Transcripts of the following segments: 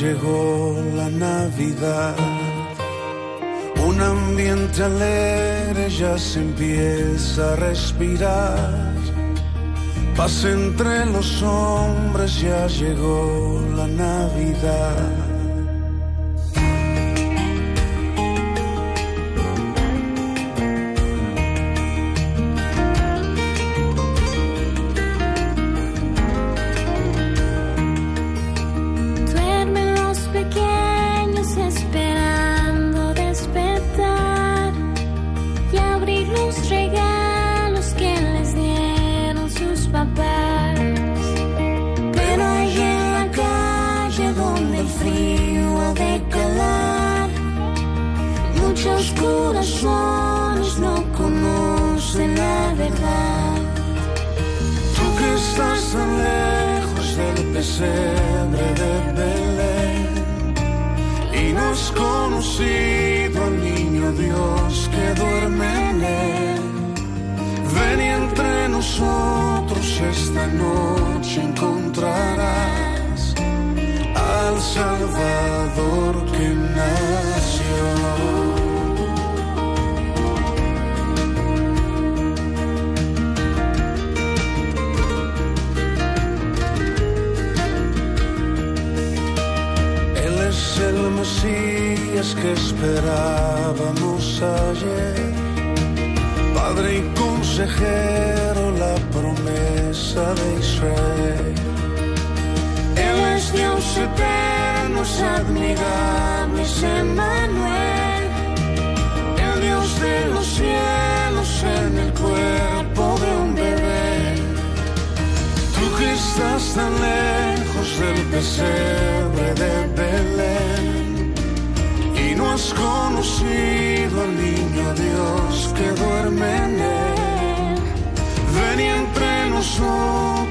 Llegó la Navidad. Un ambiente alegre ya se empieza a respirar. Paz entre los hombres, ya llegó la Navidad.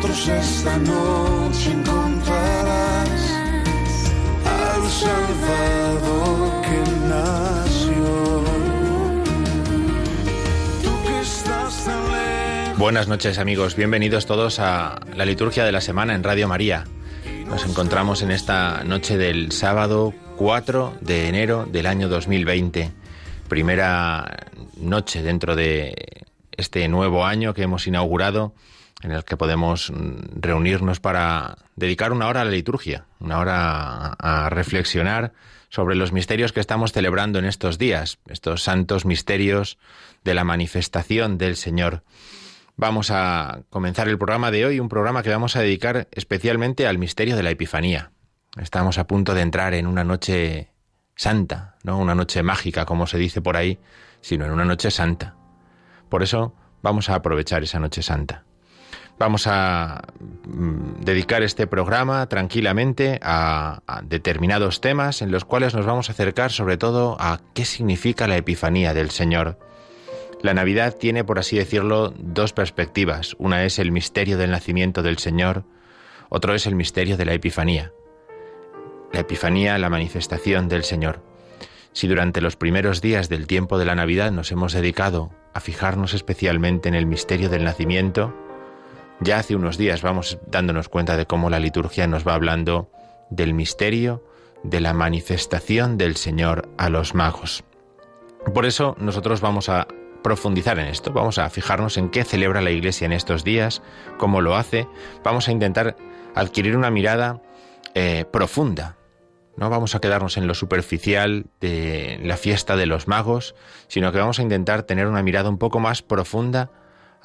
Al que nació. Buenas noches amigos, bienvenidos todos a la liturgia de la semana en Radio María. Nos encontramos en esta noche del sábado 4 de enero del año 2020, primera noche dentro de este nuevo año que hemos inaugurado, en el que podemos mm, reunirnos para dedicar una hora a la liturgia, una hora a a reflexionar sobre los misterios que estamos celebrando en estos días, estos santos misterios de la manifestación del Señor. Vamos a comenzar el programa de hoy, un programa que vamos a dedicar especialmente al misterio de la Epifanía. Estamos a punto de entrar en una noche santa, no una noche mágica como se dice por ahí, sino en una noche santa. Por eso vamos a aprovechar esa noche santa. Vamos a mm, dedicar este programa tranquilamente a, a determinados temas en los cuales nos vamos a acercar sobre todo a qué significa la Epifanía del Señor. La Navidad tiene, por así decirlo, dos perspectivas. Una es el misterio del nacimiento del Señor, otro es el misterio de la Epifanía. La Epifanía, la manifestación del Señor. Si durante los primeros días del tiempo de la Navidad nos hemos dedicado a fijarnos especialmente en el misterio del nacimiento, ya hace unos días vamos dándonos cuenta de cómo la liturgia nos va hablando del misterio de la manifestación del Señor a los magos. Por eso nosotros vamos a profundizar en esto, vamos a fijarnos en qué celebra la Iglesia en estos días, cómo lo hace, vamos a intentar adquirir una mirada eh, profunda No vamos a quedarnos en lo superficial de la fiesta de los magos, sino que vamos a intentar tener una mirada un poco más profunda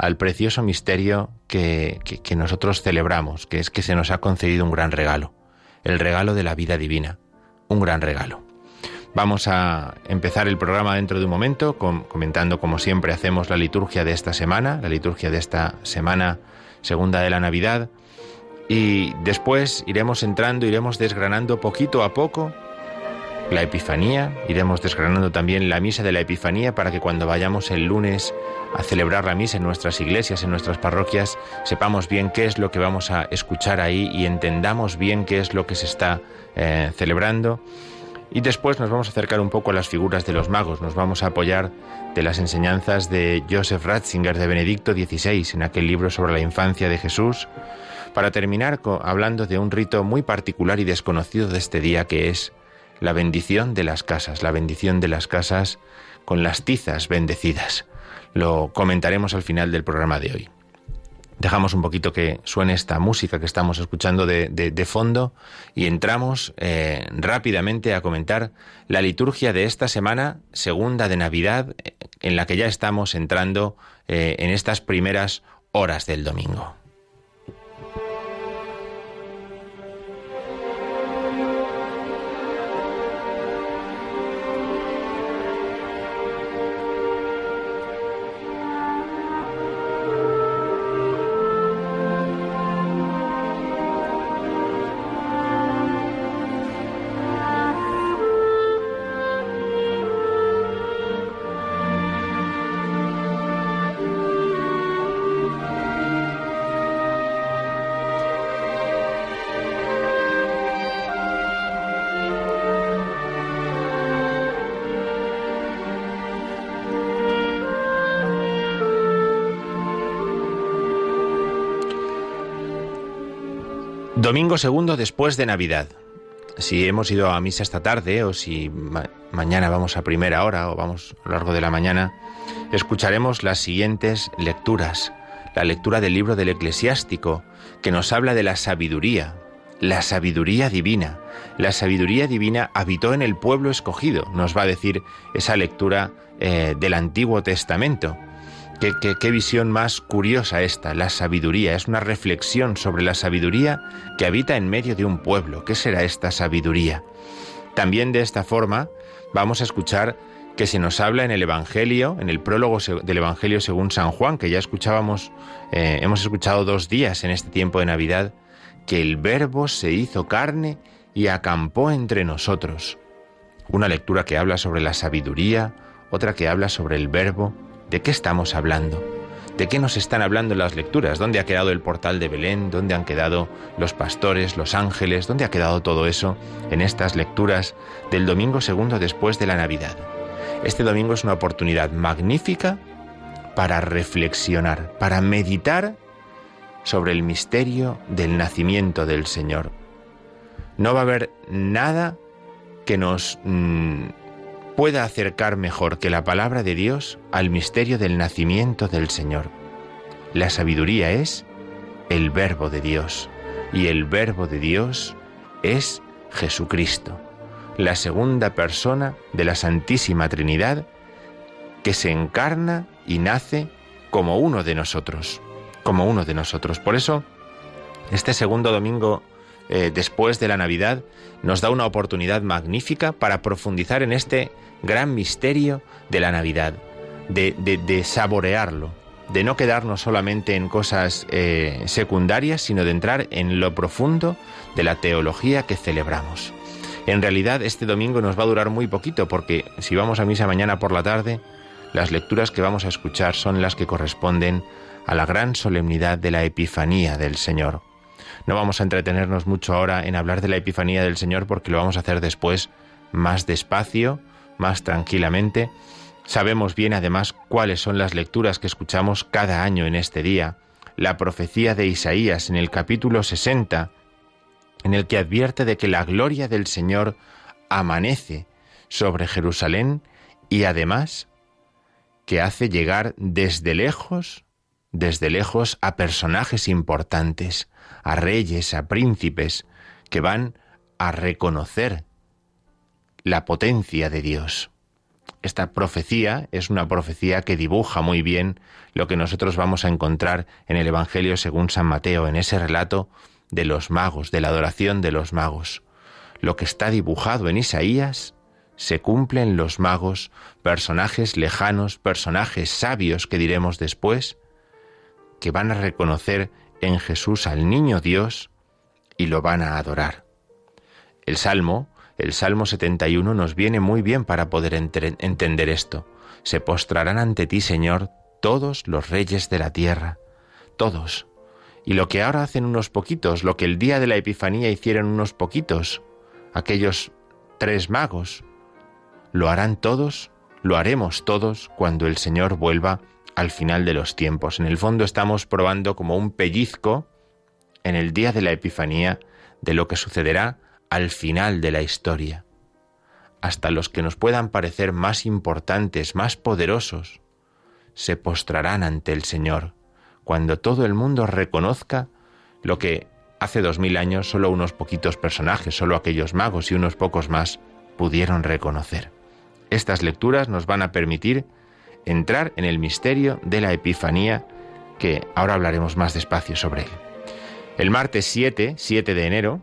al precioso misterio que, que, nosotros celebramos, que es que se nos ha concedido un gran regalo, el regalo de la vida divina, un gran regalo. Vamos a empezar el programa dentro de un momento comentando como siempre hacemos la liturgia de esta semana, la liturgia de esta semana segunda de la Navidad, y después iremos entrando, iremos desgranando poquito a poco la Epifanía, iremos desgranando también la misa de la Epifanía para que cuando vayamos el lunes a celebrar la misa en nuestras iglesias, en nuestras parroquias, sepamos bien qué es lo que vamos a escuchar ahí y entendamos bien qué es lo que se está eh, celebrando. Y después nos vamos a acercar un poco a las figuras de los magos, nos vamos a apoyar de las enseñanzas de Joseph Ratzinger de Benedicto XVI en aquel libro sobre la infancia de Jesús, para terminar hablando de un rito muy particular y desconocido de este día que es la bendición de las casas, la bendición de las casas con las tizas bendecidas. Lo comentaremos al final del programa de hoy. Dejamos un poquito que suene esta música que estamos escuchando de, fondo y entramos eh, rápidamente a comentar la liturgia de esta semana, segunda de Navidad, en la que ya estamos entrando eh, en estas primeras horas del domingo. Domingo segundo después de Navidad. Si hemos ido a misa esta tarde o si mañana vamos a primera hora o vamos a lo largo de la mañana, escucharemos las siguientes lecturas. La lectura del libro del eclesiástico, que nos habla de la sabiduría, la sabiduría divina. La sabiduría divina habitó en el pueblo escogido, nos va a decir esa lectura eh, del Antiguo Testamento. Qué, visión más curiosa esta, la sabiduría. Es una reflexión sobre la sabiduría que habita en medio de un pueblo. ¿Qué será esta sabiduría? También de esta forma vamos a escuchar que se nos habla en el Evangelio, en el prólogo del Evangelio según San Juan, que ya escuchábamos, eh, hemos escuchado dos días en este tiempo de Navidad, que el Verbo se hizo carne y acampó entre nosotros. Una lectura que habla sobre la sabiduría, otra que habla sobre el Verbo, ¿De qué estamos hablando? ¿De qué nos están hablando las lecturas? ¿Dónde ha quedado el portal de Belén? ¿Dónde han quedado los pastores, los ángeles? ¿Dónde ha quedado todo eso en estas lecturas del domingo segundo después de la Navidad? Este domingo es una oportunidad magnífica para reflexionar, para meditar sobre el misterio del nacimiento del Señor. No va a haber nada que nos mm, pueda acercar mejor que la palabra de Dios al misterio del nacimiento del Señor. La sabiduría es el verbo de Dios y el verbo de Dios es Jesucristo, la segunda persona de la Santísima Trinidad que se encarna y nace como uno de nosotros, como uno de nosotros. Por eso, este segundo domingo eh, después de la Navidad nos da una oportunidad magnífica para profundizar en este gran misterio de la Navidad, de, saborearlo, de no quedarnos solamente en cosas eh, secundarias, sino de entrar en lo profundo de la teología que celebramos. En realidad este domingo nos va a durar muy poquito porque si vamos a misa mañana por la tarde, las lecturas que vamos a escuchar son las que corresponden a la gran solemnidad de la Epifanía del Señor. No vamos a entretenernos mucho ahora en hablar de la Epifanía del Señor porque lo vamos a hacer después más despacio más tranquilamente. Sabemos bien además cuáles son las lecturas que escuchamos cada año en este día. La profecía de Isaías en el capítulo 60, en el que advierte de que la gloria del Señor amanece sobre Jerusalén y además que hace llegar desde lejos, desde lejos a personajes importantes, a reyes, a príncipes, que van a reconocer la potencia de Dios. Esta profecía es una profecía que dibuja muy bien lo que nosotros vamos a encontrar en el Evangelio según San Mateo, en ese relato de los magos, de la adoración de los magos. Lo que está dibujado en Isaías se cumple en los magos, personajes lejanos, personajes sabios que diremos después, que van a reconocer en Jesús al niño Dios y lo van a adorar. El Salmo, el Salmo 71 nos viene muy bien para poder entender esto. Se postrarán ante ti, Señor, todos los reyes de la tierra, todos. Y lo que ahora hacen unos poquitos, lo que el día de la Epifanía hicieron unos poquitos, aquellos tres magos, lo harán todos, lo haremos todos cuando el Señor vuelva al final de los tiempos. En el fondo estamos probando como un pellizco en el día de la Epifanía de lo que sucederá al final de la historia. Hasta los que nos puedan parecer más importantes, más poderosos, se postrarán ante el Señor, cuando todo el mundo reconozca lo que hace dos mil años solo unos poquitos personajes, solo aquellos magos y unos pocos más pudieron reconocer. Estas lecturas nos van a permitir entrar en el misterio de la Epifanía, que ahora hablaremos más despacio sobre él. El martes 7, 7 de enero,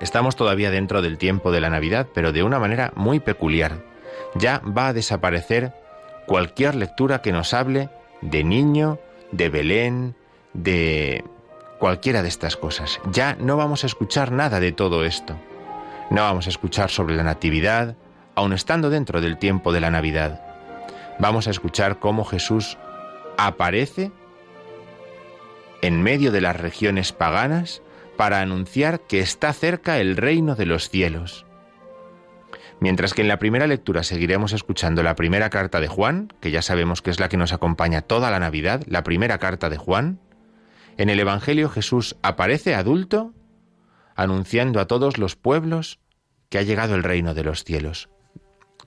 estamos todavía dentro del tiempo de la Navidad, pero de una manera muy peculiar. Ya va a desaparecer cualquier lectura que nos hable de niño, de Belén, de cualquiera de estas cosas. Ya no vamos a escuchar nada de todo esto. No vamos a escuchar sobre la Natividad, aun estando dentro del tiempo de la Navidad. Vamos a escuchar cómo Jesús aparece en medio de las regiones paganas para anunciar que está cerca el reino de los cielos. Mientras que en la primera lectura seguiremos escuchando la primera carta de Juan, que ya sabemos que es la que nos acompaña toda la Navidad, la primera carta de Juan, en el Evangelio Jesús aparece adulto anunciando a todos los pueblos que ha llegado el reino de los cielos.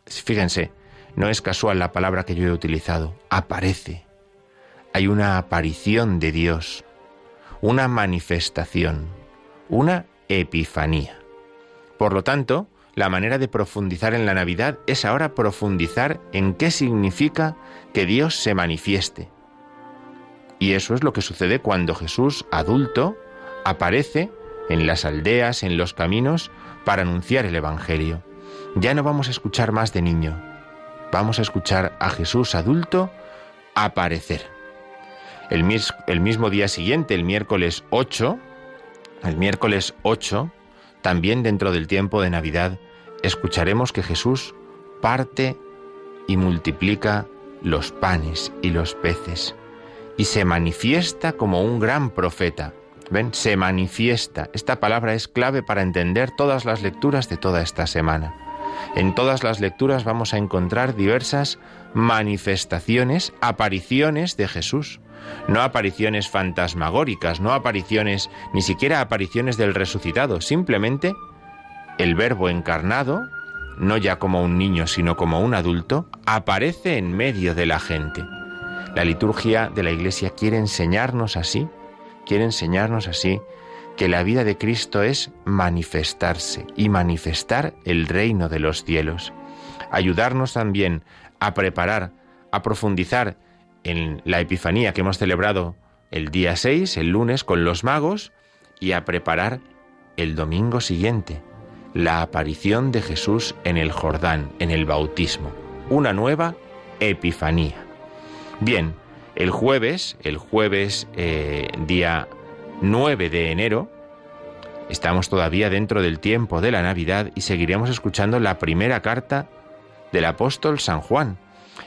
Fíjense, no es casual la palabra que yo he utilizado, aparece. Hay una aparición de Dios, una manifestación, una epifanía. Por lo tanto, la manera de profundizar en la Navidad es ahora profundizar en qué significa que Dios se manifieste. Y eso es lo que sucede cuando Jesús, adulto, aparece en las aldeas, en los caminos, para anunciar el Evangelio. Ya no vamos a escuchar más de niño, vamos a escuchar a Jesús adulto aparecer. El, mismo día siguiente, el miércoles 8, el miércoles 8, también dentro del tiempo de Navidad, escucharemos que Jesús parte y multiplica los panes y los peces y se manifiesta como un gran profeta. ¿Ven? Se manifiesta. Esta palabra es clave para entender todas las lecturas de toda esta semana. En todas las lecturas vamos a encontrar diversas manifestaciones, apariciones de Jesús. No apariciones fantasmagóricas, no apariciones, ni siquiera apariciones del resucitado, simplemente el verbo encarnado, no ya como un niño, sino como un adulto, aparece en medio de la gente. La liturgia de la Iglesia quiere enseñarnos así, quiere enseñarnos así que la vida de Cristo es manifestarse y manifestar el reino de los cielos. Ayudarnos también a preparar, a profundizar en la Epifanía que hemos celebrado el día 6, el lunes, con los magos, y a preparar el domingo siguiente, la aparición de Jesús en el Jordán, en el bautismo, una nueva Epifanía. Bien, el jueves, el jueves eh, día 9 de enero, estamos todavía dentro del tiempo de la Navidad y seguiremos escuchando la primera carta del apóstol San Juan.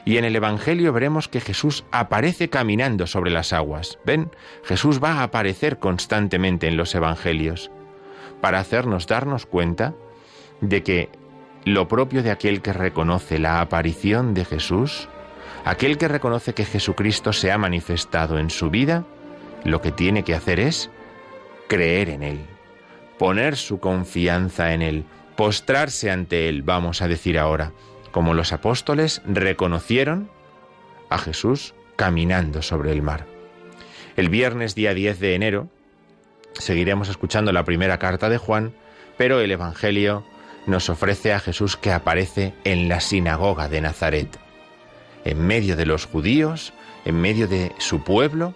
Y en el Evangelio veremos que Jesús aparece caminando sobre las aguas. ¿Ven? Jesús va a aparecer constantemente en los Evangelios para hacernos darnos cuenta de que lo propio de aquel que reconoce la aparición de Jesús, aquel que reconoce que Jesucristo se ha manifestado en su vida, lo que tiene que hacer es creer en Él, poner su confianza en Él, postrarse ante Él, vamos a decir ahora, como los apóstoles reconocieron a Jesús caminando sobre el mar. El viernes día 10 de enero seguiremos escuchando la primera carta de Juan, pero el Evangelio nos ofrece a Jesús que aparece en la sinagoga de Nazaret, en medio de los judíos, en medio de su pueblo.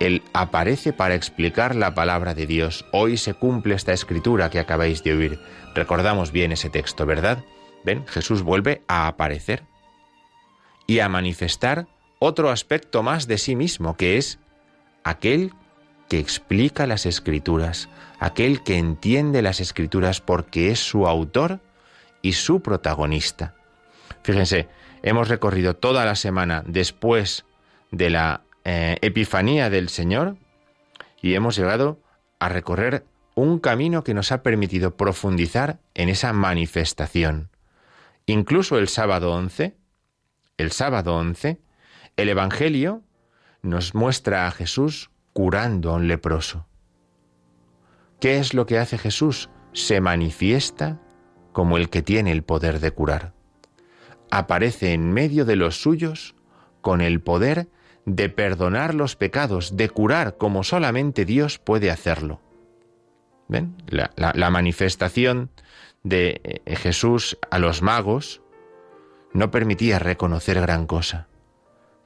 Él aparece para explicar la palabra de Dios. Hoy se cumple esta escritura que acabáis de oír. Recordamos bien ese texto, ¿verdad? ¿Ven? Jesús vuelve a aparecer y a manifestar otro aspecto más de sí mismo, que es aquel que explica las escrituras, aquel que entiende las escrituras porque es su autor y su protagonista. Fíjense, hemos recorrido toda la semana después de la eh, Epifanía del Señor y hemos llegado a recorrer un camino que nos ha permitido profundizar en esa manifestación. Incluso el sábado 11, el sábado 11, el Evangelio nos muestra a Jesús curando a un leproso. ¿Qué es lo que hace Jesús? Se manifiesta como el que tiene el poder de curar. Aparece en medio de los suyos con el poder de perdonar los pecados, de curar como solamente Dios puede hacerlo. ¿Ven? La, manifestación de eh, Jesús a los magos no permitía reconocer gran cosa.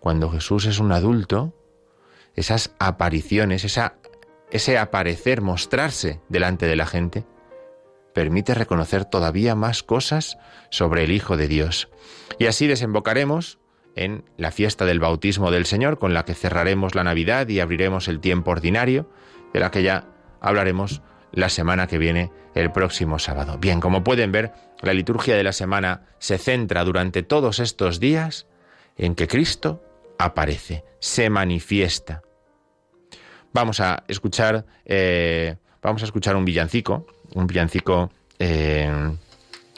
Cuando Jesús es un adulto, esas apariciones, ese aparecer, mostrarse delante de la gente, permite reconocer todavía más cosas sobre el Hijo de Dios. Y así desembocaremos en la fiesta del bautismo del Señor, con la que cerraremos la Navidad y abriremos el tiempo ordinario, de la que ya hablaremos la semana que viene, el próximo sábado. Bien, como pueden ver, la liturgia de la semana se centra durante todos estos días en que Cristo aparece, se manifiesta. Vamos a escuchar, eh, vamos a escuchar un villancico, un villancico eh,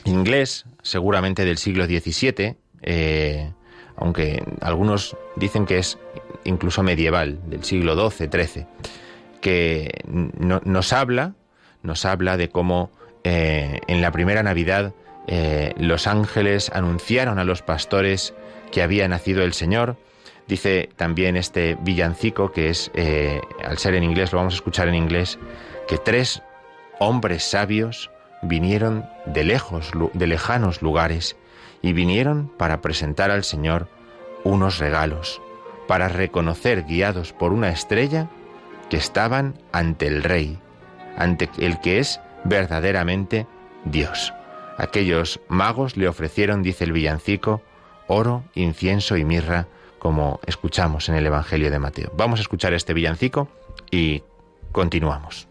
inglés, seguramente del siglo XVII, aunque algunos dicen que es incluso medieval, del siglo XII, XIII, que nos habla, nos habla de cómo en la primera Navidad los ángeles anunciaron a los pastores que había nacido el Señor, Dice también este villancico, que es, eh, al ser en inglés, lo vamos a escuchar en inglés, que tres hombres sabios vinieron de lejos, de lejanos lugares, y vinieron para presentar al Señor unos regalos, para reconocer, guiados por una estrella, que estaban ante el Rey, ante el que es verdaderamente Dios. Aquellos magos le ofrecieron, dice el villancico, oro, incienso y mirra, como escuchamos en el Evangelio de Mateo. Vamos a escuchar este villancico y continuamos.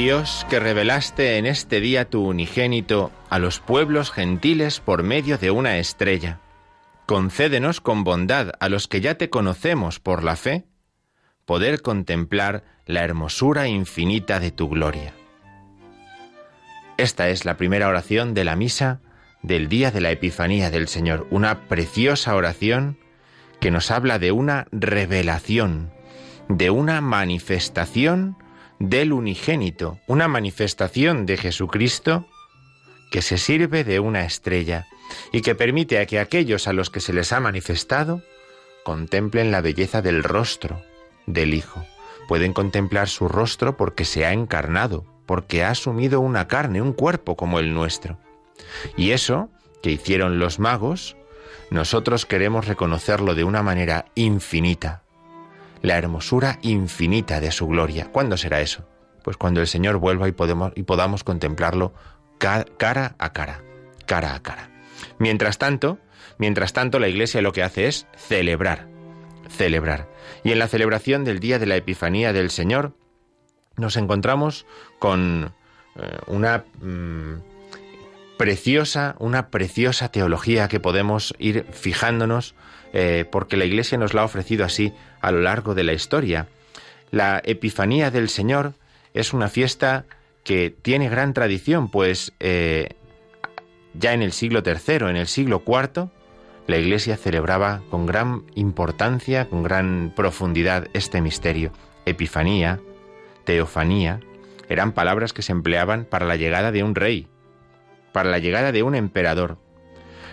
Dios, que revelaste en este día tu unigénito a los pueblos gentiles por medio de una estrella, concédenos con bondad a los que ya te conocemos por la fe, poder contemplar la hermosura infinita de tu gloria. Esta es la primera oración de la misa del día de la Epifanía del Señor, una preciosa oración que nos habla de una revelación, de una manifestación del unigénito, una manifestación de Jesucristo que se sirve de una estrella y que permite a que aquellos a los que se les ha manifestado contemplen la belleza del rostro del Hijo. Pueden contemplar su rostro porque se ha encarnado, porque ha asumido una carne, un cuerpo como el nuestro. Y eso que hicieron los magos, nosotros queremos reconocerlo de una manera infinita, la hermosura infinita de su gloria. ¿Cuándo será eso? Pues cuando el Señor vuelva y, y podamos contemplarlo cara a cara, cara a cara. Mientras tanto, mientras tanto la Iglesia lo que hace es celebrar, celebrar. Y en la celebración del día de la Epifanía del Señor nos encontramos con eh, una mm, preciosa, una preciosa teología que podemos ir fijándonos eh, porque la Iglesia nos la ha ofrecido así a lo largo de la historia. La Epifanía del Señor es una fiesta que tiene gran tradición, pues eh, ya en el siglo III, en el siglo IV, la Iglesia celebraba con gran importancia, con gran profundidad este misterio. Epifanía, teofanía, eran palabras que se empleaban para la llegada de un rey, para la llegada de un emperador.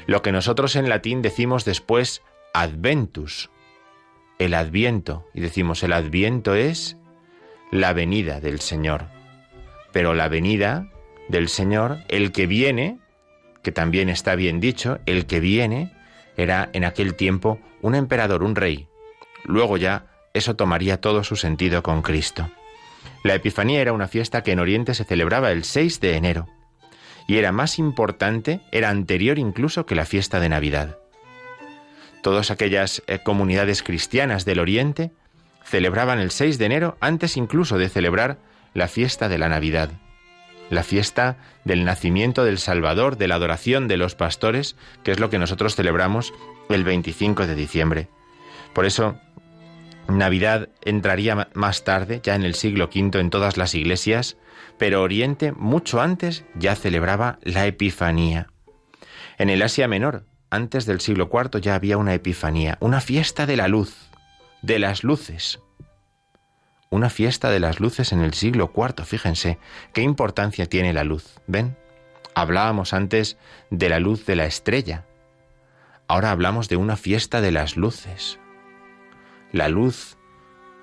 Lo que nosotros en latín decimos después adventus, el adviento, y decimos el adviento es la venida del Señor. Pero la venida del Señor, el que viene, que también está bien dicho, el que viene era en aquel tiempo un emperador, un rey. Luego ya eso tomaría todo su sentido con Cristo. La Epifanía era una fiesta que en Oriente se celebraba el 6 de enero y era más importante, era anterior incluso que la fiesta de Navidad. Todas aquellas eh, comunidades cristianas del Oriente celebraban el 6 de enero antes incluso de celebrar la fiesta de la Navidad, la fiesta del nacimiento del Salvador, de la adoración de los pastores, que es lo que nosotros celebramos el 25 de diciembre. Por eso, Navidad entraría más tarde, ya en el siglo V, en todas las iglesias, pero Oriente mucho antes ya celebraba la Epifanía. En el Asia Menor, antes del siglo IV ya había una epifanía, una fiesta de la luz, de las luces. Una fiesta de las luces en el siglo IV, fíjense, qué importancia tiene la luz. ¿Ven? Hablábamos antes de la luz de la estrella. Ahora hablamos de una fiesta de las luces. La luz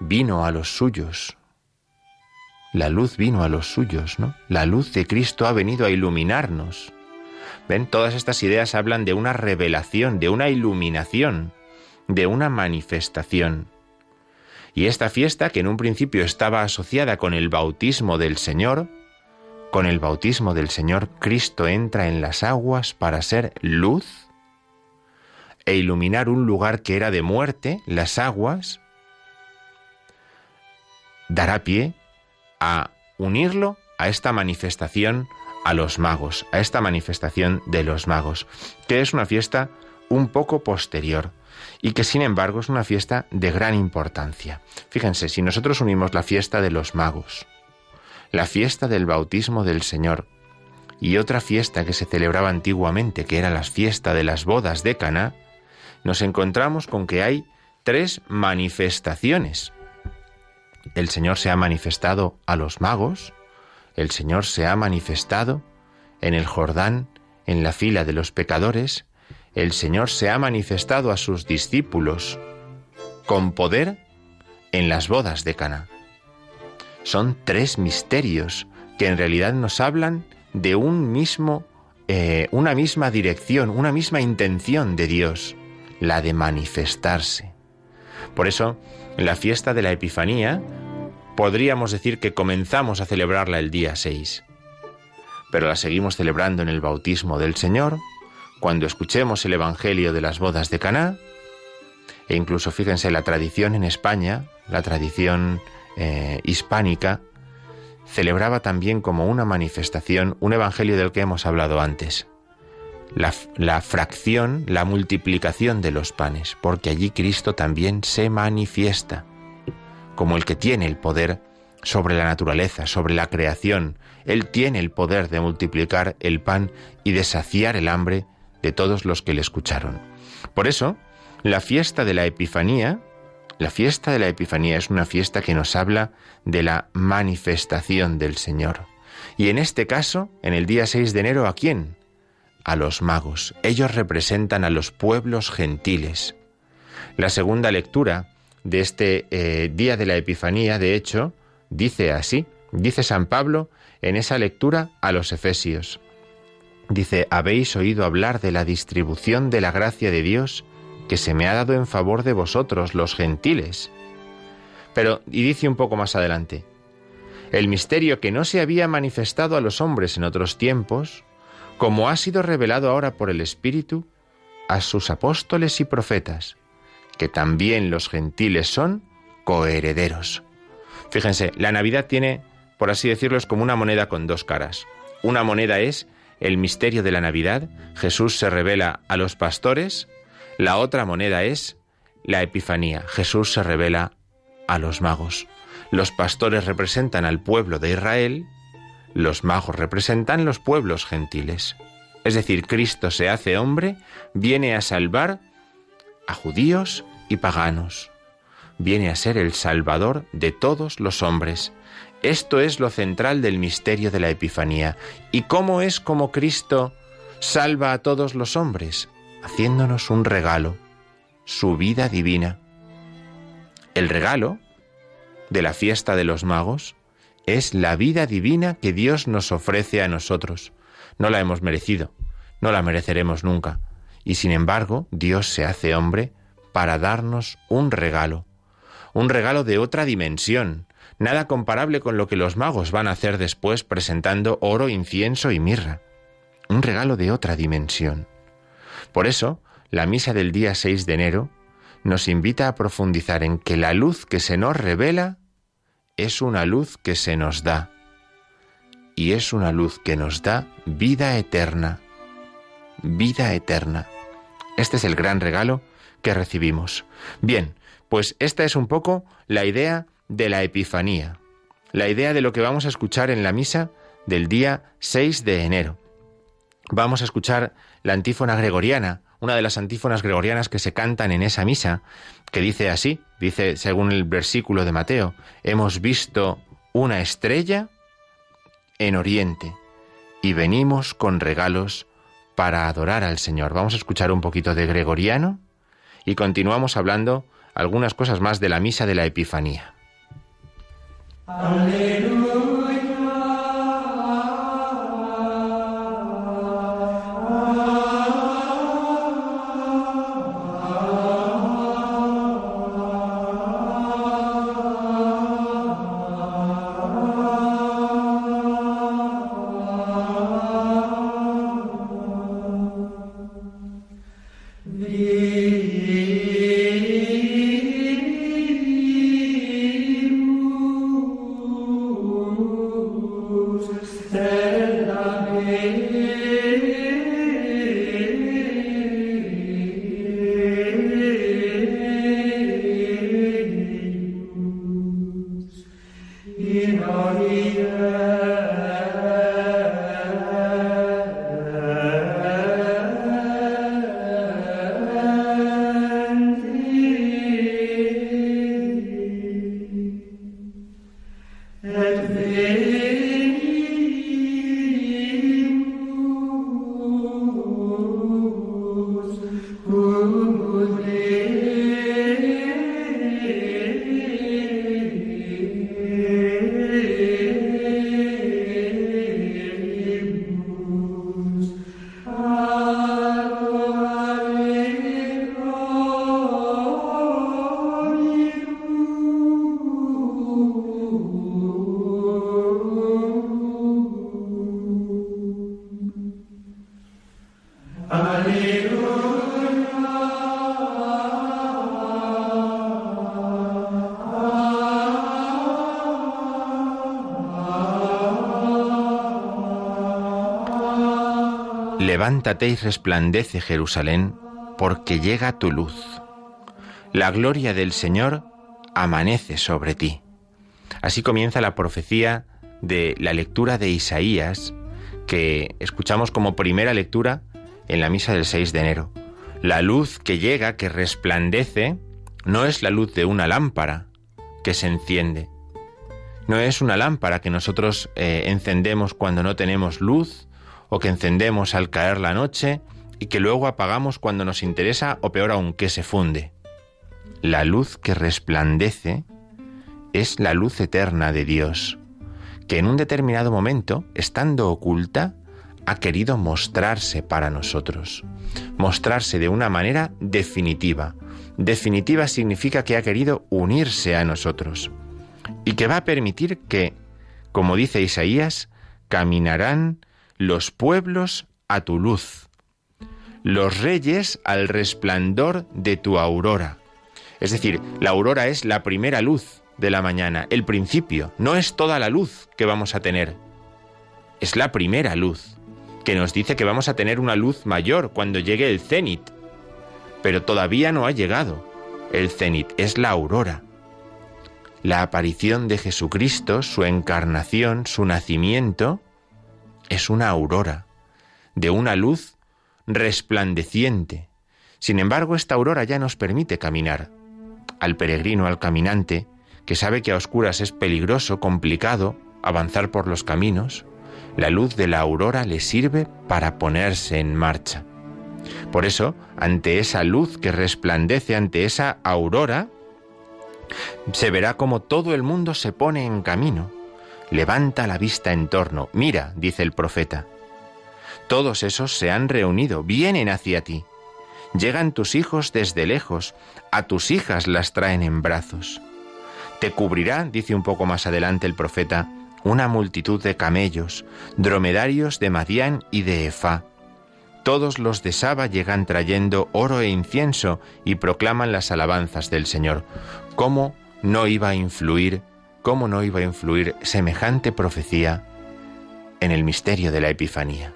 vino a los suyos. La luz vino a los suyos, ¿no? La luz de Cristo ha venido a iluminarnos. Ven, todas estas ideas hablan de una revelación, de una iluminación, de una manifestación. Y esta fiesta, que en un principio estaba asociada con el bautismo del Señor, con el bautismo del Señor, Cristo entra en las aguas para ser luz e iluminar un lugar que era de muerte, las aguas, dará pie a unirlo a esta manifestación a los magos, a esta manifestación de los magos, que es una fiesta un poco posterior y que sin embargo es una fiesta de gran importancia. Fíjense, si nosotros unimos la fiesta de los magos, la fiesta del bautismo del Señor y otra fiesta que se celebraba antiguamente, que era la fiesta de las bodas de Caná, nos encontramos con que hay tres manifestaciones. El Señor se ha manifestado a los magos, el Señor se ha manifestado en el Jordán, en la fila de los pecadores, el Señor se ha manifestado a sus discípulos con poder en las bodas de Cana. Son tres misterios que en realidad nos hablan de un mismo, eh, una misma dirección, una misma intención de Dios, la de manifestarse. Por eso, en la fiesta de la Epifanía, podríamos decir que comenzamos a celebrarla el día 6, pero la seguimos celebrando en el bautismo del Señor, cuando escuchemos el Evangelio de las bodas de Caná, e incluso fíjense la tradición en España, la tradición eh, hispánica, celebraba también como una manifestación un evangelio del que hemos hablado antes. La, la, fracción, la multiplicación de los panes, porque allí Cristo también se manifiesta como el que tiene el poder sobre la naturaleza, sobre la creación. Él tiene el poder de multiplicar el pan y de saciar el hambre de todos los que le escucharon. Por eso, la fiesta de la Epifanía, la fiesta de la Epifanía es una fiesta que nos habla de la manifestación del Señor. Y en este caso, en el día 6 de enero, ¿a quién? A los magos. Ellos representan a los pueblos gentiles. La segunda lectura de este eh, día de la Epifanía, de hecho, dice así, dice San Pablo en esa lectura a los Efesios. Dice, habéis oído hablar de la distribución de la gracia de Dios que se me ha dado en favor de vosotros, los gentiles. Pero, y dice un poco más adelante, el misterio que no se había manifestado a los hombres en otros tiempos, como ha sido revelado ahora por el Espíritu a sus apóstoles y profetas, que también los gentiles son coherederos. Fíjense, la Navidad tiene, por así decirlo, es como una moneda con dos caras. Una moneda es el misterio de la Navidad, Jesús se revela a los pastores, la otra moneda es la Epifanía, Jesús se revela a los magos. Los pastores representan al pueblo de Israel, los magos representan los pueblos gentiles. Es decir, Cristo se hace hombre, viene a salvar a judíos y paganos. Viene a ser el Salvador de todos los hombres. Esto es lo central del misterio de la Epifanía. ¿Y cómo es como Cristo salva a todos los hombres? Haciéndonos un regalo, su vida divina. El regalo de la fiesta de los magos es la vida divina que Dios nos ofrece a nosotros. No la hemos merecido, no la mereceremos nunca y sin embargo, Dios se hace hombre para darnos un regalo, un regalo de otra dimensión, nada comparable con lo que los magos van a hacer después presentando oro, incienso y mirra. Un regalo de otra dimensión. Por eso, la misa del día 6 de enero nos invita a profundizar en que la luz que se nos revela es una luz que se nos da. Y es una luz que nos da vida eterna. Vida eterna. Este es el gran regalo que recibimos. Bien, pues esta es un poco la idea de la Epifanía, la idea de lo que vamos a escuchar en la misa del día 6 de enero. Vamos a escuchar la antífona gregoriana, una de las antífonas gregorianas que se cantan en esa misa, que dice así, dice según el versículo de Mateo, hemos visto una estrella en Oriente y venimos con regalos para adorar al Señor. Vamos a escuchar un poquito de Gregoriano y continuamos hablando algunas cosas más de la misa de la Epifanía. Levántate y resplandece Jerusalén, porque llega tu luz. La gloria del Señor amanece sobre ti. Así comienza la profecía de la lectura de Isaías, que escuchamos como primera lectura en la misa del 6 de enero. La luz que llega, que resplandece, no es la luz de una lámpara que se enciende. No es una lámpara que nosotros eh, encendemos cuando no tenemos luz o que encendemos al caer la noche y que luego apagamos cuando nos interesa o peor aún que se funde. La luz que resplandece es la luz eterna de Dios, que en un determinado momento, estando oculta, ha querido mostrarse para nosotros, mostrarse de una manera definitiva. Definitiva significa que ha querido unirse a nosotros y que va a permitir que, como dice Isaías, caminarán los pueblos a tu luz, los reyes al resplandor de tu aurora. Es decir, la aurora es la primera luz de la mañana, el principio, no es toda la luz que vamos a tener, es la primera luz, que nos dice que vamos a tener una luz mayor cuando llegue el cenit, pero todavía no ha llegado. El cenit es la aurora. La aparición de Jesucristo, su encarnación, su nacimiento, es una aurora, de una luz resplandeciente. Sin embargo, esta aurora ya nos permite caminar. Al peregrino, al caminante, que sabe que a oscuras es peligroso, complicado, avanzar por los caminos, la luz de la aurora le sirve para ponerse en marcha. Por eso, ante esa luz que resplandece, ante esa aurora, se verá como todo el mundo se pone en camino. Levanta la vista en torno. Mira, dice el profeta. Todos esos se han reunido, vienen hacia ti. Llegan tus hijos desde lejos, a tus hijas las traen en brazos. Te cubrirá, dice un poco más adelante el profeta, una multitud de camellos, dromedarios de Madián y de Efá. Todos los de Saba llegan trayendo oro e incienso y proclaman las alabanzas del Señor. ¿Cómo no iba a influir, cómo no iba a influir semejante profecía en el misterio de la Epifanía?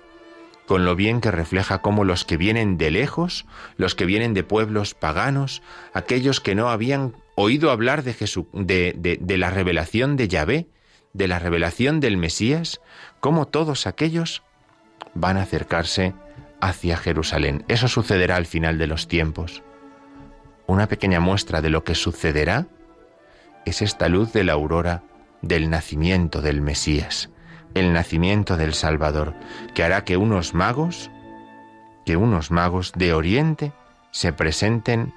Con lo bien que refleja cómo los que vienen de lejos, los que vienen de pueblos paganos, aquellos que no habían oído hablar de, Jesús, de, la revelación de Yahvé, de la revelación del Mesías, cómo todos aquellos van a acercarse hacia Jerusalén. Eso sucederá al final de los tiempos. Una pequeña muestra de lo que sucederá es esta luz de la aurora del nacimiento del Mesías, el nacimiento del Salvador, que hará que unos magos, que unos magos de Oriente se presenten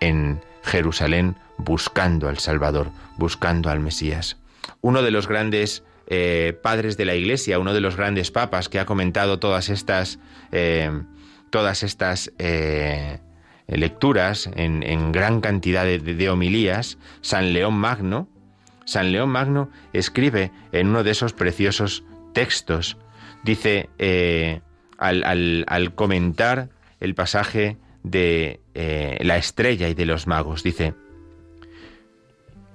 en Jerusalén buscando al Salvador, buscando al Mesías. Uno de los grandes eh, padres de la Iglesia, uno de los grandes papas que ha comentado todas estas, eh, todas estas eh, lecturas en, gran cantidad de, homilías, San León Magno, San León Magno escribe en uno de esos preciosos textos, dice, al, al, comentar el pasaje de la estrella y de los magos, dice,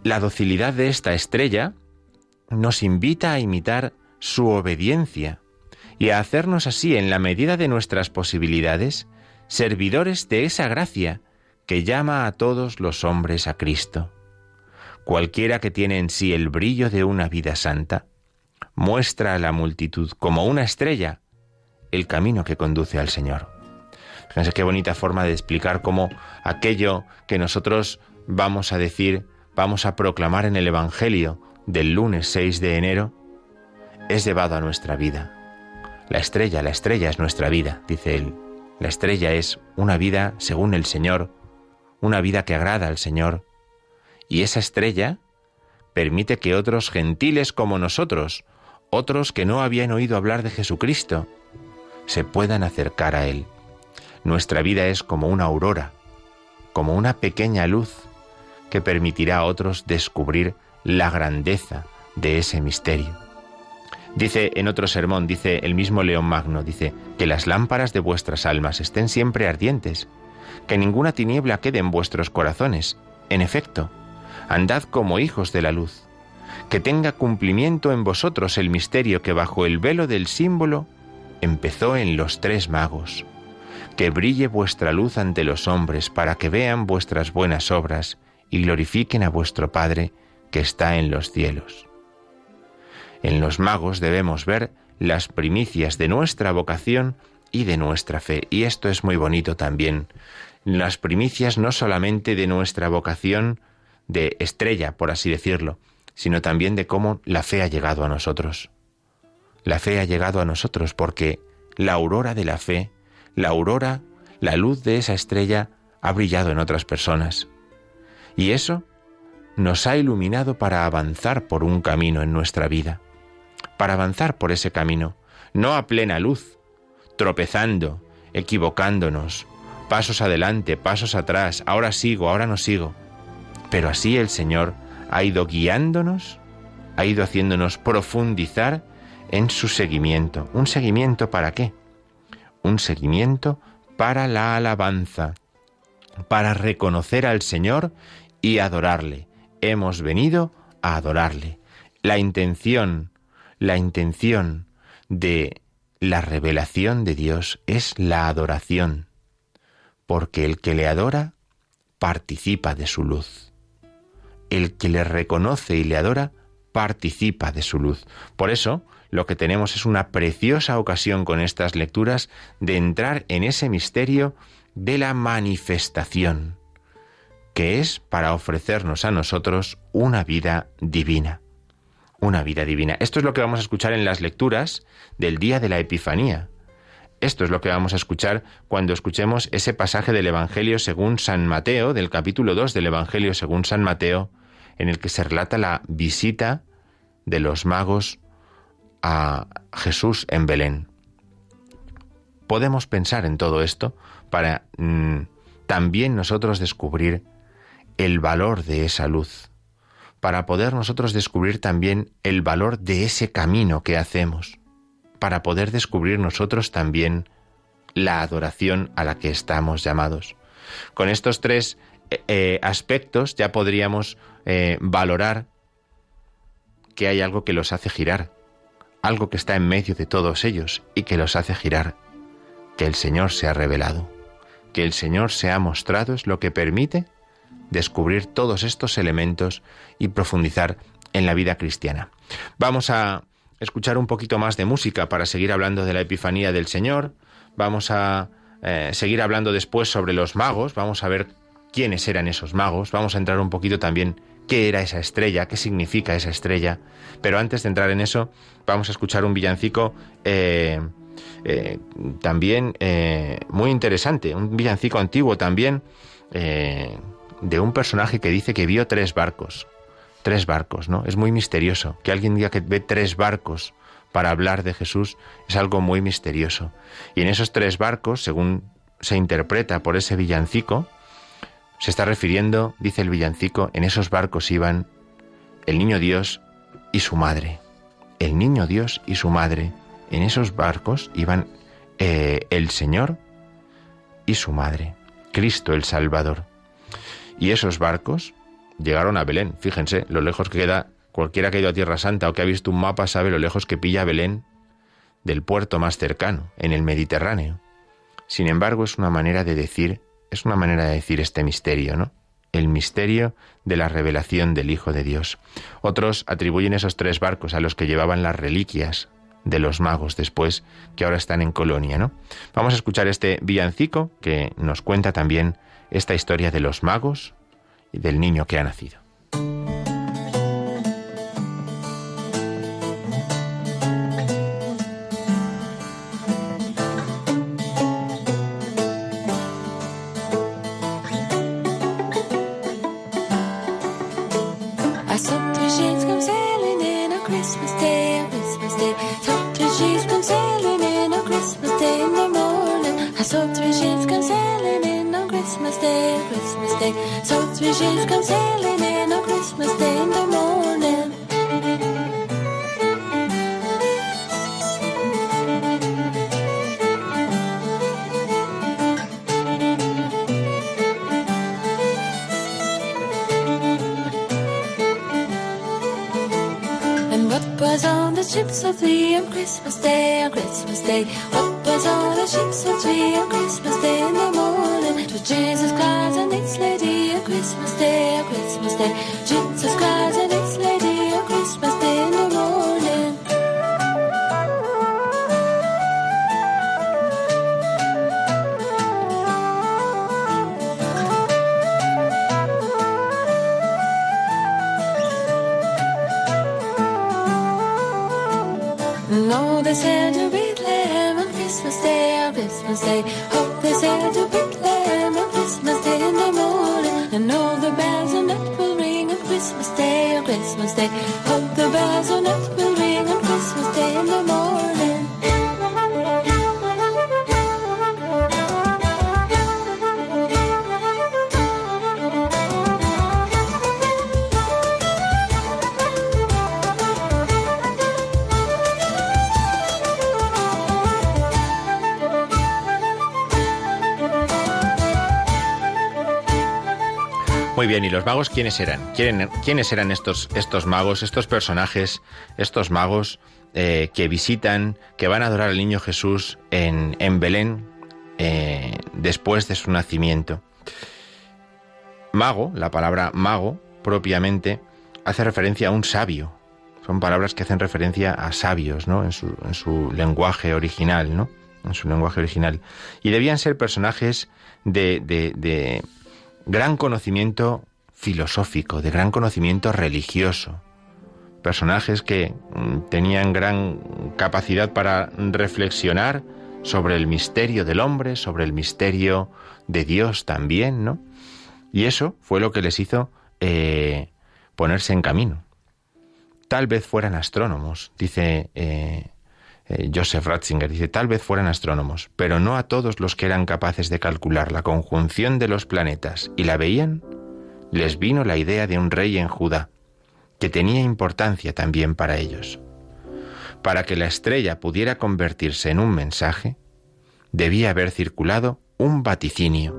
la docilidad de esta estrella nos invita a imitar su obediencia y a hacernos así, en la medida de nuestras posibilidades, servidores de esa gracia que llama a todos los hombres a Cristo. Cualquiera que tiene en sí el brillo de una vida santa, muestra a la multitud como una estrella el camino que conduce al Señor. Fíjense qué bonita forma de explicar cómo aquello que nosotros vamos a decir vamos a proclamar en el Evangelio del lunes 6 de enero es llevado a nuestra vida. La estrella, la estrella es nuestra vida, dice él. La estrella es una vida según el Señor, una vida que agrada al Señor. Y esa estrella permite que otros gentiles como nosotros, otros que no habían oído hablar de Jesucristo, se puedan acercar a Él. Nuestra vida es como una aurora, como una pequeña luz que permitirá a otros descubrir la grandeza de ese misterio. Dice en otro sermón, dice el mismo León Magno, dice, que las lámparas de vuestras almas estén siempre ardientes, que ninguna tiniebla quede en vuestros corazones. En efecto, andad como hijos de la luz, que tenga cumplimiento en vosotros el misterio que bajo el velo del símbolo empezó en los tres magos. Que brille vuestra luz ante los hombres para que vean vuestras buenas obras y glorifiquen a vuestro Padre que está en los cielos. En los magos debemos ver las primicias de nuestra vocación y de nuestra fe. Y esto es muy bonito también. Las primicias no solamente de nuestra vocación de estrella, por así decirlo, sino también de cómo la fe ha llegado a nosotros. La fe ha llegado a nosotros porque la aurora de la fe, la aurora, la luz de esa estrella ha brillado en otras personas. Y eso nos ha iluminado para avanzar por un camino en nuestra vida, para avanzar por ese camino, no a plena luz, tropezando, equivocándonos, pasos adelante, pasos atrás, ahora sigo, ahora no sigo. Pero así el Señor ha ido guiándonos, ha ido haciéndonos profundizar en su seguimiento. ¿Un seguimiento para qué? Un seguimiento para la alabanza, para reconocer al Señor y adorarle. Hemos venido a adorarle. La intención, la intención de la revelación de Dios es la adoración, porque el que le adora participa de su luz el que le reconoce y le adora participa de su luz. Por eso, lo que tenemos es una preciosa ocasión con estas lecturas de entrar en ese misterio de la manifestación, que es para ofrecernos a nosotros una vida divina. Una vida divina. Esto es lo que vamos a escuchar en las lecturas del día de la Epifanía. Esto es lo que vamos a escuchar cuando escuchemos ese pasaje del Evangelio según San Mateo, del capítulo 2 del Evangelio según San Mateo, en el que se relata la visita de los magos a Jesús en Belén. Podemos pensar en todo esto para mm, también nosotros descubrir el valor de esa luz, para poder nosotros descubrir también el valor de ese camino que hacemos, para poder descubrir nosotros también la adoración a la que estamos llamados. Con estos tres eh, eh, aspectos ya podríamos eh, valorar que hay algo que los hace girar, algo que está en medio de todos ellos y que los hace girar, que el Señor se ha revelado, que el Señor se ha mostrado es lo que permite descubrir todos estos elementos y profundizar en la vida cristiana. Vamos a escuchar un poquito más de música para seguir hablando de la Epifanía del Señor, vamos a seguir hablando después sobre los magos, vamos a ver quiénes eran esos magos, vamos a entrar un poquito también qué era esa estrella, qué significa esa estrella. Pero antes de entrar en eso, vamos a escuchar un villancico eh, eh, también eh, muy interesante, un villancico antiguo también de un personaje que dice que vio tres barcos. Tres barcos, ¿no? Es muy misterioso. Que alguien diga que ve tres barcos para hablar de Jesús es algo muy misterioso. Y en esos tres barcos, según se interpreta por ese villancico, se está refiriendo, dice el villancico, en esos barcos iban el niño Dios y su madre. El niño Dios y su madre. En esos barcos iban eh, el Señor y su madre, Cristo el Salvador. Y esos barcos llegaron a Belén. Fíjense lo lejos que queda. Cualquiera que ha ido a Tierra Santa o que ha visto un mapa sabe lo lejos que pilla Belén del puerto más cercano, en el Mediterráneo. Sin embargo, es una manera de decir es una manera de decir este misterio, ¿no? El misterio de la revelación del Hijo de Dios. Otros atribuyen esos tres barcos a los que llevaban las reliquias de los magos después, que ahora están en Colonia, ¿no? Vamos a escuchar este villancico que nos cuenta también esta historia de los magos y del niño que ha nacido. Ships of thee on Christmas Day, on Christmas Day? What was on the ships of thee on Christmas Day in the morning? To Jesus Christ and its lady on Christmas Day, on Christmas Day. Jesus Christ ¿y los magos quiénes eran? ¿Quién- ¿Quiénes eran estos, estos magos, estos personajes, estos magos eh, que visitan, que van a adorar al niño Jesús en, en Belén eh, después de su nacimiento? Mago, la palabra mago propiamente, hace referencia a un sabio. Son palabras que hacen referencia a sabios, ¿no? En su, en su lenguaje original, ¿no? En su lenguaje original. Y debían ser personajes de, de- de gran conocimiento filosófico, de gran conocimiento religioso. Personajes que mm, tenían gran capacidad para reflexionar sobre el misterio del hombre, sobre el misterio de Dios también, ¿no? Y eso fue lo que les hizo eh, ponerse en camino. Tal vez fueran astrónomos, dice eh, eh, Joseph Ratzinger, dice, tal vez fueran astrónomos, pero no a todos los que eran capaces de calcular la conjunción de los planetas y la veían, les vino la idea de un rey en Judá, que tenía importancia también para ellos. Para que la estrella pudiera convertirse en un mensaje, debía haber circulado un vaticinio,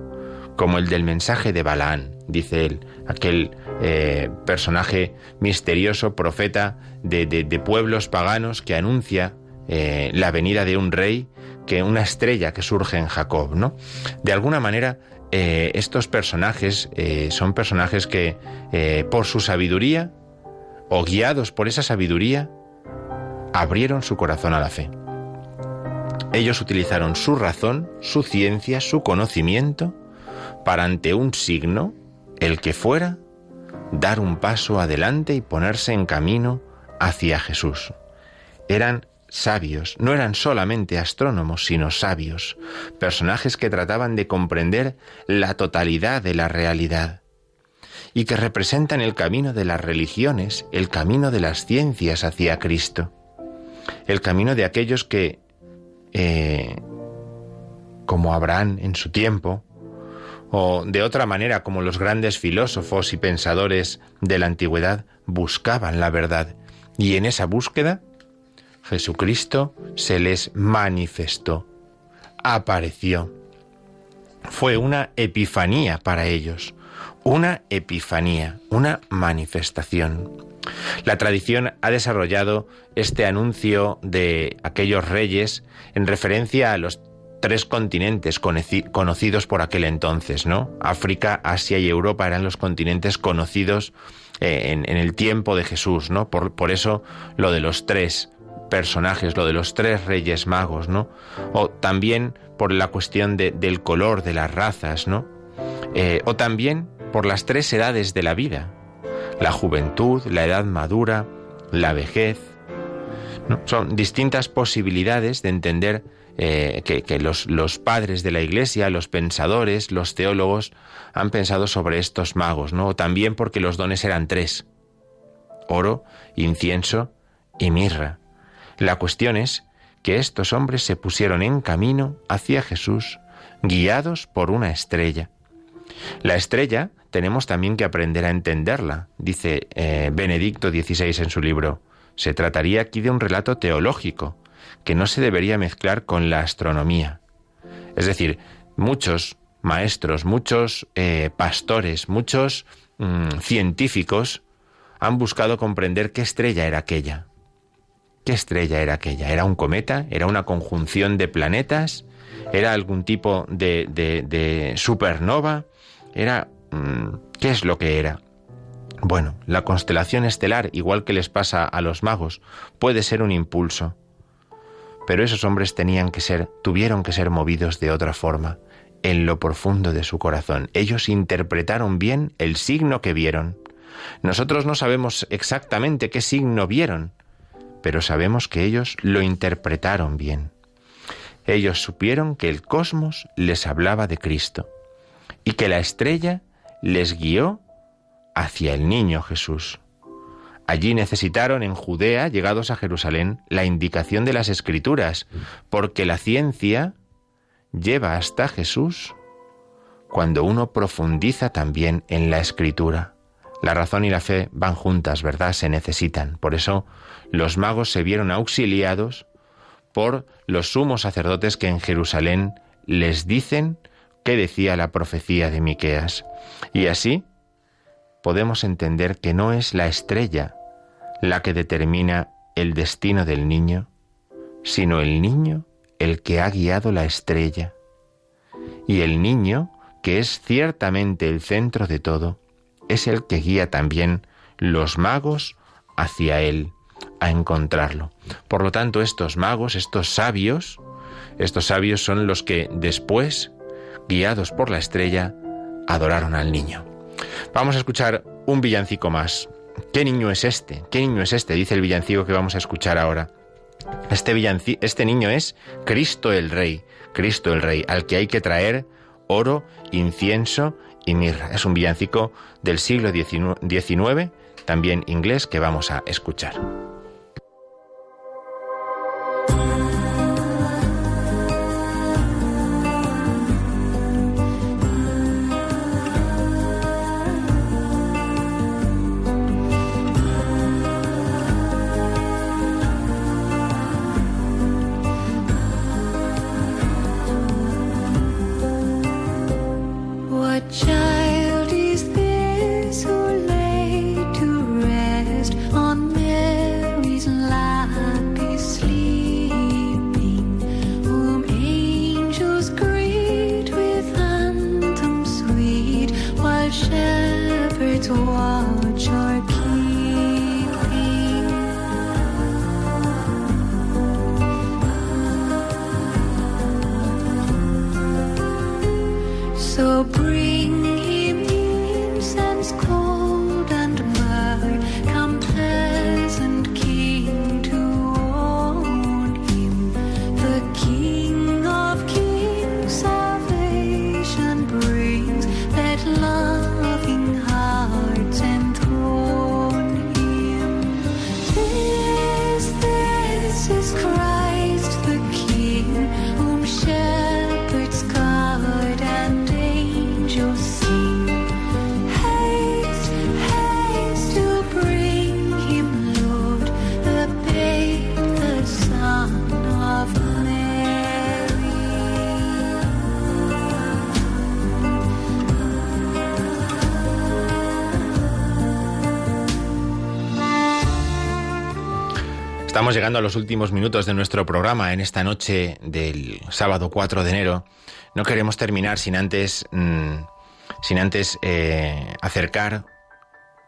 como el del mensaje de Balaán, dice él, aquel eh, personaje misterioso, profeta de, pueblos paganos que anuncia eh, la venida de un rey, que una estrella que surge en Jacob, ¿no? De alguna manera, eh, estos personajes eh, son personajes que, eh, por su sabiduría, o guiados por esa sabiduría, abrieron su corazón a la fe. Ellos utilizaron su razón, su ciencia, su conocimiento, para ante un signo, el que fuera, dar un paso adelante y ponerse en camino hacia Jesús. Eran sabios, no eran solamente astrónomos, sino sabios, personajes que trataban de comprender la totalidad de la realidad. Y que representan el camino de las religiones, el camino de las ciencias hacia Cristo, el camino de aquellos que, eh, como Abraham en su tiempo, o de otra manera como los grandes filósofos y pensadores de la antigüedad buscaban la verdad. Y en esa búsqueda, Jesucristo se les manifestó, apareció. Fue una epifanía para ellos, una epifanía, una manifestación. La tradición ha desarrollado este anuncio de aquellos reyes en referencia a los tres continentes conocidos por aquel entonces, ¿no? África, Asia y Europa eran los continentes conocidos eh, en, en el tiempo de Jesús, ¿no? Por, por eso lo de los tres personajes, lo de los tres reyes magos, ¿no? O también por la cuestión de- del color de las razas, ¿no? Eh, o también por las tres edades de la vida, la juventud, la edad madura, la vejez. Son distintas posibilidades de entender eh, que, que los, los padres de la Iglesia, los pensadores, los teólogos han pensado sobre estos magos, ¿no? O también porque los dones eran tres: oro, incienso y mirra. La cuestión es que estos hombres se pusieron en camino hacia Jesús, guiados por una estrella. La estrella tenemos también que aprender a entenderla, dice eh, Benedicto XVI en su libro. Se trataría aquí de un relato teológico, que no se debería mezclar con la astronomía. Es decir, muchos maestros, muchos eh, pastores, muchos mm, científicos han buscado comprender qué estrella era aquella. ¿Qué estrella era aquella? ¿Era un cometa? ¿Era una conjunción de planetas? ¿Era algún tipo de, de, supernova? ¿Era... Mm, ¿Qué es lo que era? Bueno, la constelación estelar, igual que les pasa a los magos, puede ser un impulso. Pero esos hombres tenían que ser, tuvieron que ser movidos de otra forma, en lo profundo de su corazón. Ellos interpretaron bien el signo que vieron. Nosotros no sabemos exactamente qué signo vieron, pero sabemos que ellos lo interpretaron bien. Ellos supieron que el cosmos les hablaba de Cristo y que la estrella les guió hacia el niño Jesús. Allí necesitaron en Judea, llegados a Jerusalén, la indicación de las escrituras, porque la ciencia lleva hasta Jesús cuando uno profundiza también en la escritura. La razón y la fe van juntas, ¿verdad? Se necesitan. Por eso los magos se vieron auxiliados por los sumos sacerdotes que en Jerusalén les dicen qué decía la profecía de Miqueas. Y así podemos entender que no es la estrella la que determina el destino del niño, sino el niño el que ha guiado la estrella. Y el niño, que es ciertamente el centro de todo, es el que guía también los magos hacia él, a encontrarlo. Por lo tanto, estos magos, estos sabios, estos sabios son los que después, guiados por la estrella, adoraron al niño. Vamos a escuchar un villancico más. ¿Qué niño es este? ¿Qué niño es este? Dice el villancico que vamos a escuchar ahora. Este, este niño es Cristo el Rey, Cristo el Rey, al que hay que traer oro, incienso y mirra. Es un villancico del siglo XIX, también inglés, que vamos a escuchar. Llegando a los últimos minutos de nuestro programa en esta noche del sábado 4 de enero. No queremos terminar sin antes, mm, sin antes eh, acercar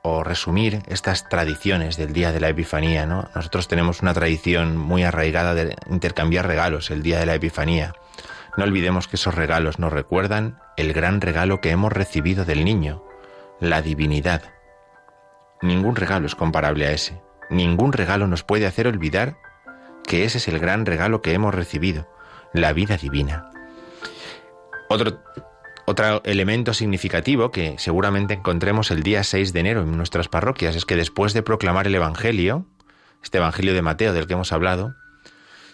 o resumir estas tradiciones del día de la Epifanía. ¿no? Nosotros tenemos una tradición muy arraigada de intercambiar regalos el día de la Epifanía. No olvidemos que esos regalos nos recuerdan el gran regalo que hemos recibido del niño, la divinidad. Ningún regalo es comparable a ese. Ningún regalo nos puede hacer olvidar que ese es el gran regalo que hemos recibido, la vida divina. Otro, otro elemento significativo que seguramente encontremos el día 6 de enero en nuestras parroquias es que después de proclamar el Evangelio, este Evangelio de Mateo del que hemos hablado,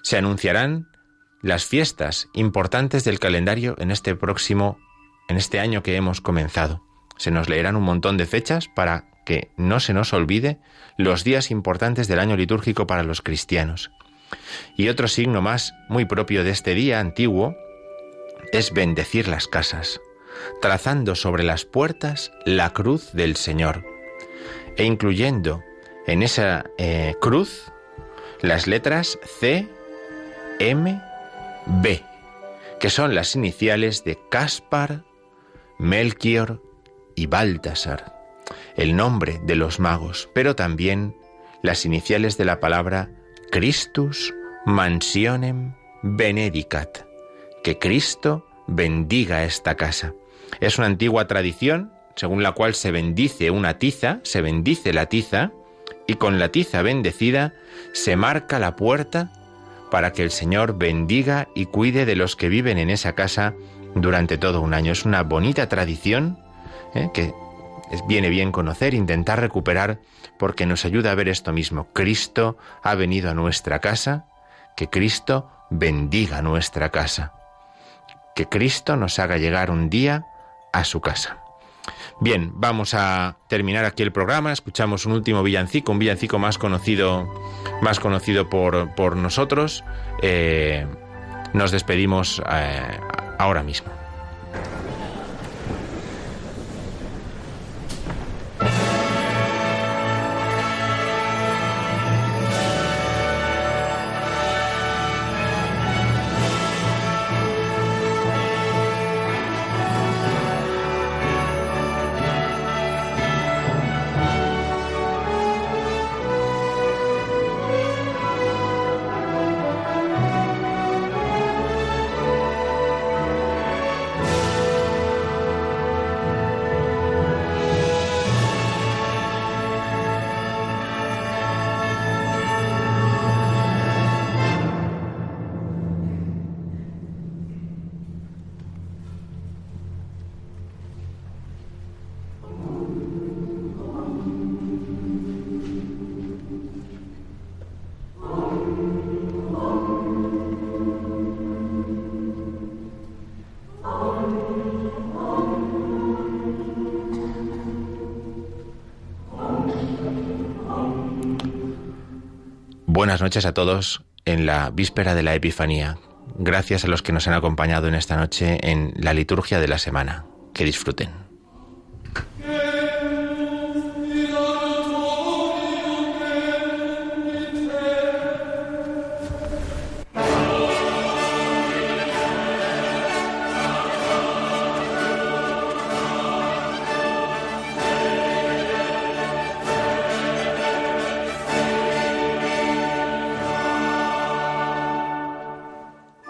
se anunciarán las fiestas importantes del calendario en este próximo, en este año que hemos comenzado. Se nos leerán un montón de fechas para que no se nos olvide los días importantes del año litúrgico para los cristianos. Y otro signo más muy propio de este día antiguo es bendecir las casas, trazando sobre las puertas la cruz del Señor e incluyendo en esa eh, cruz las letras C, M, B, que son las iniciales de Caspar, Melchior y Baltasar, el nombre de los magos, pero también las iniciales de la palabra Christus mansionem benedicat, que Cristo bendiga esta casa. Es una antigua tradición según la cual se bendice una tiza, se bendice la tiza, y con la tiza bendecida se marca la puerta para que el Señor bendiga y cuide de los que viven en esa casa durante todo un año. Es una bonita tradición ¿eh? que viene bien conocer, intentar recuperar, porque nos ayuda a ver esto mismo. Cristo ha venido a nuestra casa, que Cristo bendiga nuestra casa, que Cristo nos haga llegar un día a su casa. Bien, vamos a terminar aquí el programa. Escuchamos un último villancico, un villancico más conocido, más conocido por, nosotros. Eh, nos despedimos eh, ahora mismo. Buenas noches a todos en la víspera de la Epifanía. Gracias a los que nos han acompañado en esta noche en la liturgia de la semana. Que disfruten.